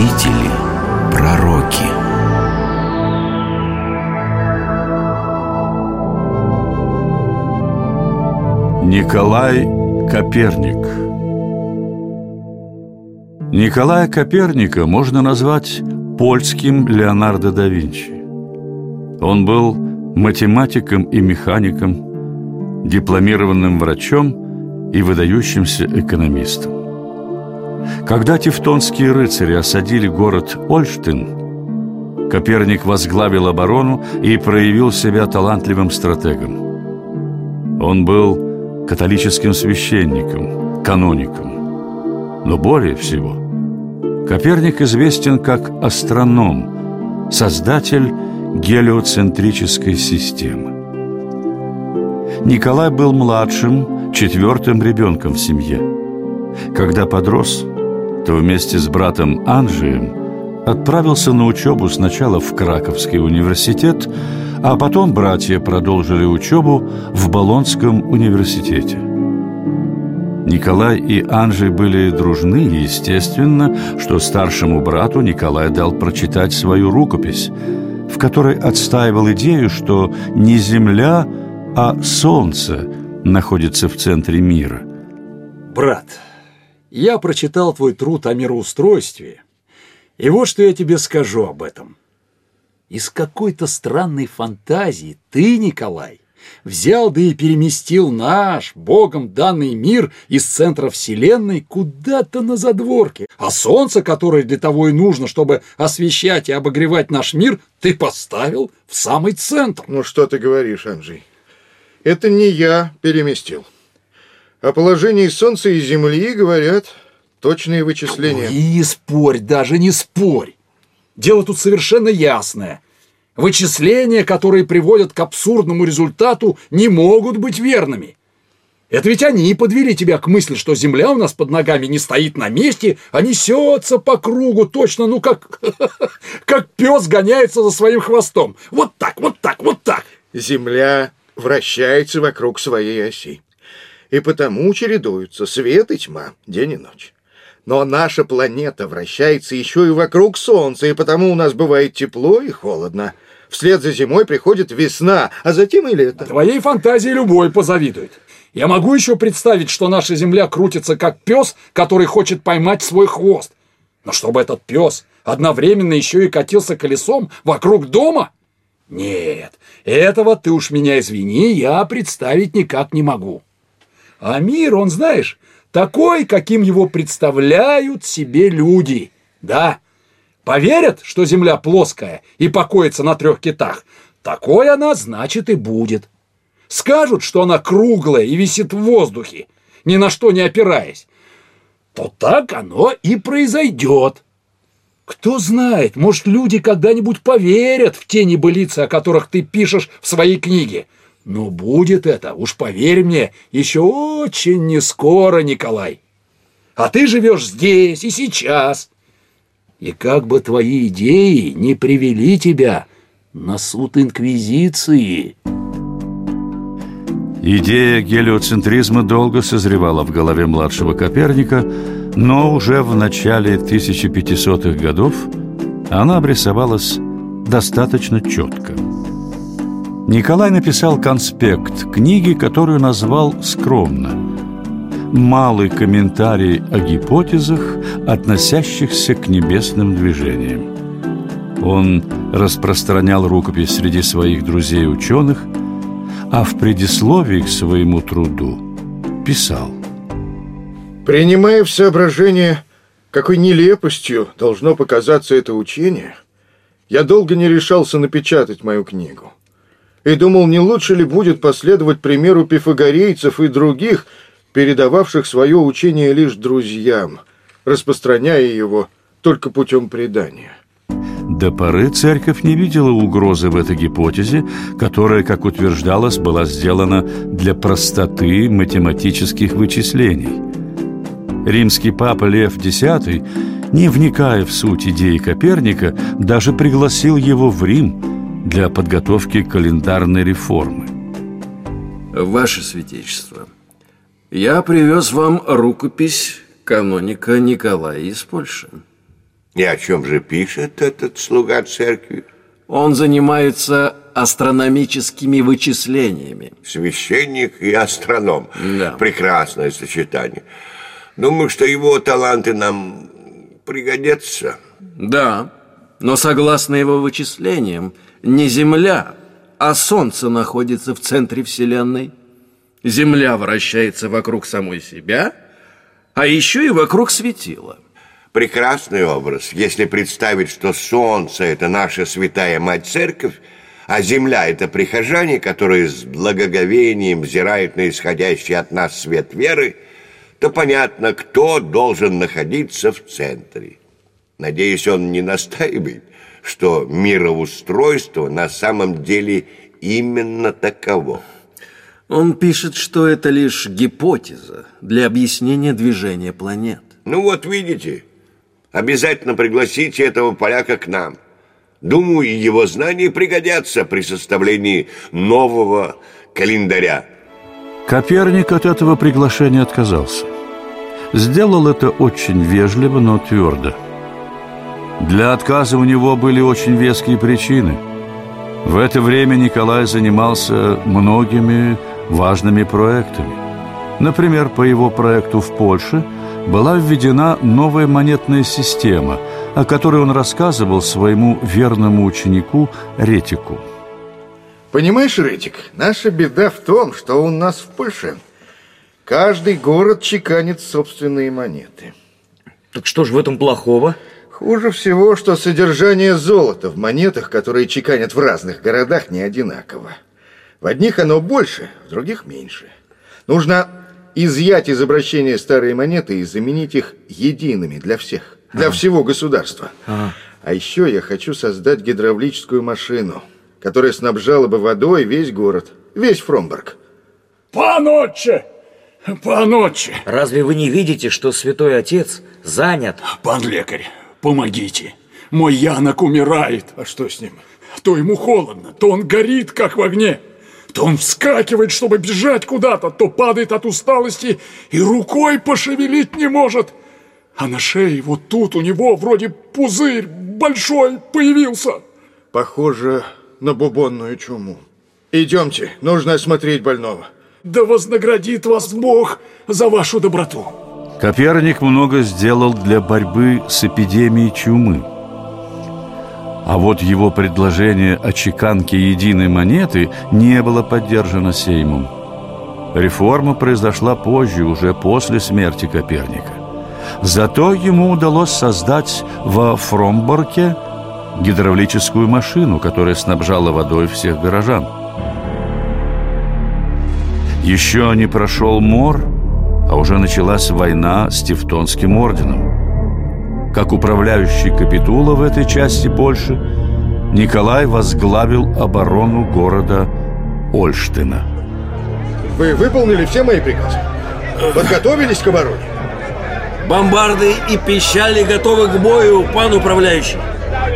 правители, пророки. Николай Коперник Николая Коперника можно назвать польским Леонардо да Винчи. Он был математиком и механиком, дипломированным врачом и выдающимся экономистом. Когда тевтонские рыцари осадили город Ольштин, Коперник возглавил оборону и проявил себя талантливым стратегом. Он был католическим священником, каноником. Но более всего, Коперник известен как астроном, создатель гелиоцентрической системы. Николай был младшим, четвертым ребенком в семье. Когда подрос, то вместе с братом Анжием отправился на учебу сначала в Краковский университет, а потом братья продолжили учебу в Болонском университете. Николай и Анжей были дружны, естественно, что старшему брату Николай дал прочитать свою рукопись, в которой отстаивал идею, что не Земля, а Солнце находится в центре мира. Брат, я прочитал твой труд о мироустройстве, и вот что я тебе скажу об этом. Из какой-то странной фантазии ты, Николай, взял да и переместил наш, Богом данный мир из центра Вселенной куда-то на задворке. А солнце, которое для того и нужно, чтобы освещать и обогревать наш мир, ты поставил в самый центр. Ну что ты говоришь, Анджей? Это не я переместил. О положении Солнца и Земли говорят точные вычисления. И не спорь, даже не спорь. Дело тут совершенно ясное. Вычисления, которые приводят к абсурдному результату, не могут быть верными. Это ведь они подвели тебя к мысли, что земля у нас под ногами не стоит на месте, а несется по кругу точно, ну как, как пес гоняется за своим хвостом. Вот так, вот так, вот так. Земля вращается вокруг своей оси и потому чередуются свет и тьма, день и ночь. Но наша планета вращается еще и вокруг Солнца, и потому у нас бывает тепло и холодно. Вслед за зимой приходит весна, а затем и лето. Твоей фантазии любой позавидует. Я могу еще представить, что наша Земля крутится как пес, который хочет поймать свой хвост. Но чтобы этот пес одновременно еще и катился колесом вокруг дома? Нет, этого ты уж меня извини, я представить никак не могу. А мир, он, знаешь, такой, каким его представляют себе люди. Да, поверят, что Земля плоская и покоится на трех китах. Такой она, значит, и будет. Скажут, что она круглая и висит в воздухе, ни на что не опираясь. То так оно и произойдет. Кто знает, может, люди когда-нибудь поверят в те небылицы, о которых ты пишешь в своей книге – но будет это, уж поверь мне, еще очень не скоро, Николай. А ты живешь здесь и сейчас. И как бы твои идеи не привели тебя на суд Инквизиции. Идея гелиоцентризма долго созревала в голове младшего Коперника, но уже в начале 1500-х годов она обрисовалась достаточно четко. Николай написал конспект книги, которую назвал скромно. «Малый комментарий о гипотезах, относящихся к небесным движениям». Он распространял рукопись среди своих друзей-ученых, а в предисловии к своему труду писал. «Принимая в соображение, какой нелепостью должно показаться это учение, я долго не решался напечатать мою книгу и думал, не лучше ли будет последовать примеру пифагорейцев и других, передававших свое учение лишь друзьям, распространяя его только путем предания. До поры церковь не видела угрозы в этой гипотезе, которая, как утверждалось, была сделана для простоты математических вычислений. Римский папа Лев X, не вникая в суть идеи Коперника, даже пригласил его в Рим – для подготовки календарной реформы. Ваше Святейшество, я привез вам рукопись каноника Николая из Польши. И о чем же пишет этот слуга церкви? Он занимается астрономическими вычислениями. Священник и астроном. Да. Прекрасное сочетание. Думаю, что его таланты нам пригодятся. Да, но согласно его вычислениям, не Земля, а Солнце находится в центре Вселенной. Земля вращается вокруг самой себя, а еще и вокруг светила. Прекрасный образ, если представить, что Солнце – это наша святая Мать-Церковь, а Земля – это прихожане, которые с благоговением взирают на исходящий от нас свет веры, то понятно, кто должен находиться в центре. Надеюсь, он не настаивает, что мироустройство на самом деле именно таково. Он пишет, что это лишь гипотеза для объяснения движения планет. Ну вот видите, обязательно пригласите этого поляка к нам. Думаю, его знания пригодятся при составлении нового календаря. Коперник от этого приглашения отказался. Сделал это очень вежливо, но твердо. Для отказа у него были очень веские причины. В это время Николай занимался многими важными проектами. Например, по его проекту в Польше была введена новая монетная система, о которой он рассказывал своему верному ученику Ретику. Понимаешь, Ретик, наша беда в том, что у нас в Польше каждый город чеканит собственные монеты. Так что же в этом плохого? Хуже всего, что содержание золота в монетах, которые чеканят в разных городах, не одинаково. В одних оно больше, в других меньше. Нужно изъять из обращения старые монеты и заменить их едиными для всех, для а. всего государства. А. а еще я хочу создать гидравлическую машину, которая снабжала бы водой весь город, весь Фромберг. Панотче! Панотче! Разве вы не видите, что святой отец занят? Пан лекарь, помогите. Мой Янок умирает. А что с ним? То ему холодно, то он горит, как в огне. То он вскакивает, чтобы бежать куда-то, то падает от усталости и рукой пошевелить не может. А на шее вот тут у него вроде пузырь большой появился. Похоже на бубонную чуму. Идемте, нужно осмотреть больного. Да вознаградит вас Бог за вашу доброту. Коперник много сделал для борьбы с эпидемией чумы. А вот его предложение о чеканке единой монеты не было поддержано Сеймом. Реформа произошла позже, уже после смерти Коперника. Зато ему удалось создать во Фромборке гидравлическую машину, которая снабжала водой всех горожан. Еще не прошел мор, а уже началась война с Тевтонским орденом. Как управляющий капитула в этой части Польши, Николай возглавил оборону города Ольштина. Вы выполнили все мои приказы? Подготовились к обороне? Бомбарды и пищали готовы к бою, пан управляющий.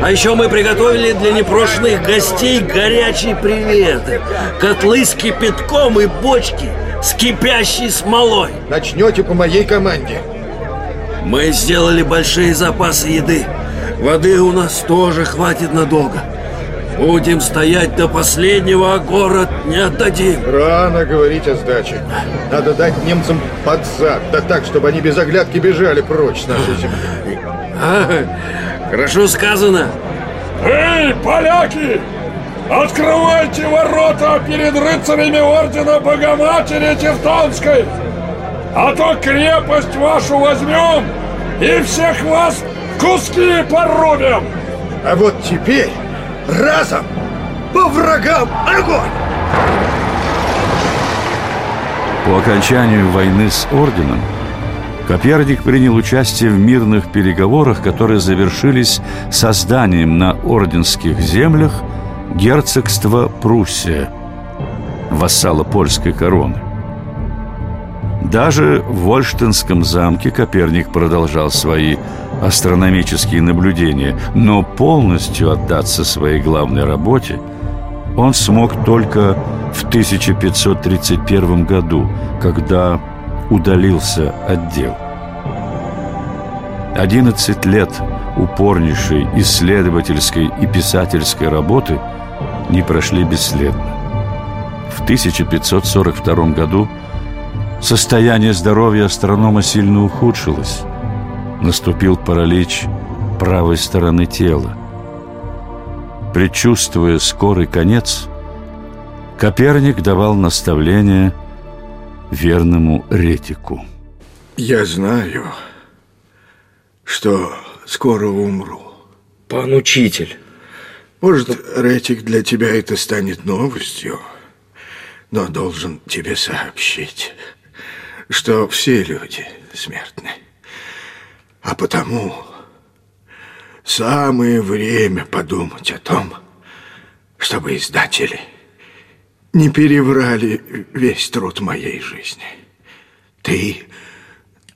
А еще мы приготовили для непрошенных гостей горячие приветы. Котлы с кипятком и бочки с кипящей смолой. Начнете по моей команде. Мы сделали большие запасы еды. Воды у нас тоже хватит надолго. Будем стоять до последнего, а город не отдадим. Рано говорить о сдаче. Надо дать немцам под зад, да так, чтобы они без оглядки бежали прочь с нашей земли. А, хорошо сказано. Эй, поляки! Открывайте ворота перед рыцарями Ордена Богоматери Тевтонской! А то крепость вашу возьмем и всех вас куски порубим! А вот теперь разом по врагам огонь! По окончанию войны с Орденом Коперник принял участие в мирных переговорах, которые завершились созданием на орденских землях герцогства Пруссия, вассала польской короны. Даже в Вольштинском замке Коперник продолжал свои астрономические наблюдения, но полностью отдаться своей главной работе он смог только в 1531 году, когда удалился от дел. 11 лет упорнейшей исследовательской и писательской работы не прошли бесследно. В 1542 году состояние здоровья астронома сильно ухудшилось. Наступил паралич правой стороны тела. Предчувствуя скорый конец, Коперник давал наставление верному Ретику. Я знаю, что скоро умру. Пан учитель. Может, Ретик, для тебя это станет новостью, но должен тебе сообщить, что все люди смертны. А потому самое время подумать о том, чтобы издатели не переврали весь труд моей жизни. Ты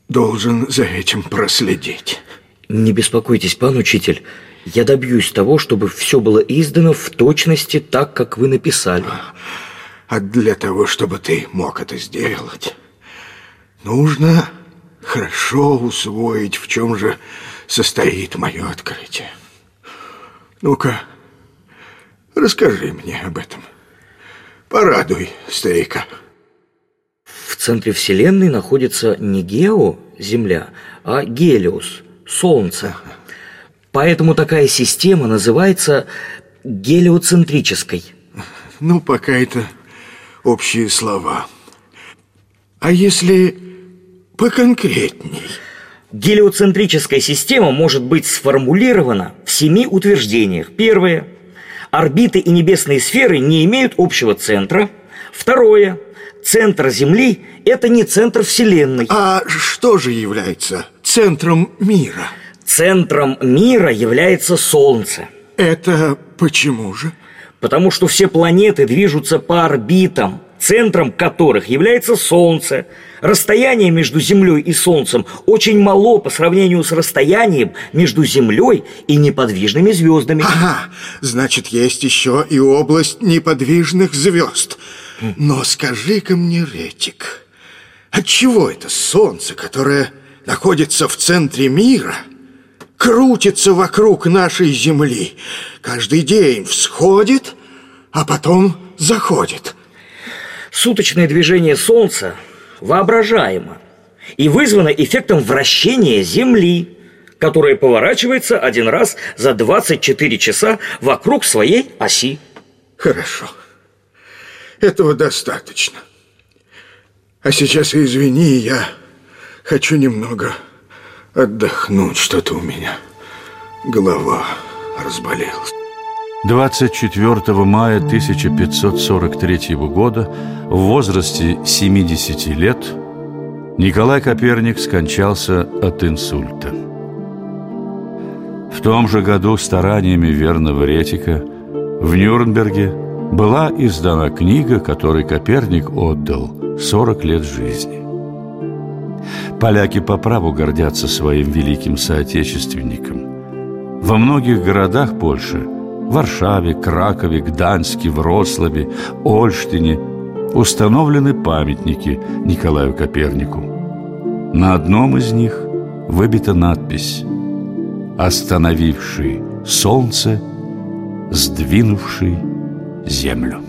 должен за этим проследить. Не беспокойтесь, пан учитель. Я добьюсь того, чтобы все было издано в точности так, как вы написали. А для того, чтобы ты мог это сделать, нужно хорошо усвоить, в чем же состоит мое открытие. Ну-ка, расскажи мне об этом. Порадуй старика. В центре Вселенной находится не Гео, Земля, а Гелиос, Солнце. Поэтому такая система называется гелиоцентрической. Ну, пока это общие слова. А если поконкретней? Гелиоцентрическая система может быть сформулирована в семи утверждениях. Первое. Орбиты и небесные сферы не имеют общего центра. Второе. Центр Земли – это не центр Вселенной. А что же является центром мира? Центром мира является Солнце. Это почему же? Потому что все планеты движутся по орбитам, центром которых является Солнце. Расстояние между Землей и Солнцем очень мало по сравнению с расстоянием между Землей и неподвижными звездами. Ага, значит, есть еще и область неподвижных звезд. Но скажи-ка мне, Ретик, отчего это Солнце, которое находится в центре мира, крутится вокруг нашей Земли, каждый день всходит, а потом заходит? Суточное движение Солнца воображаемо и вызвано эффектом вращения Земли, которая поворачивается один раз за 24 часа вокруг своей оси. Хорошо. Этого достаточно. А сейчас, извини, я хочу немного отдохнуть. Что-то у меня голова разболелась. 24 мая 1543 года в возрасте 70 лет Николай Коперник скончался от инсульта. В том же году стараниями верного Ретика в Нюрнберге была издана книга, которой Коперник отдал 40 лет жизни. Поляки по праву гордятся своим великим соотечественником. Во многих городах Польши – Варшаве, Кракове, Гданьске, Вроцлаве, Ольштине установлены памятники Николаю Копернику. На одном из них выбита надпись «Остановивший солнце, сдвинувший землю».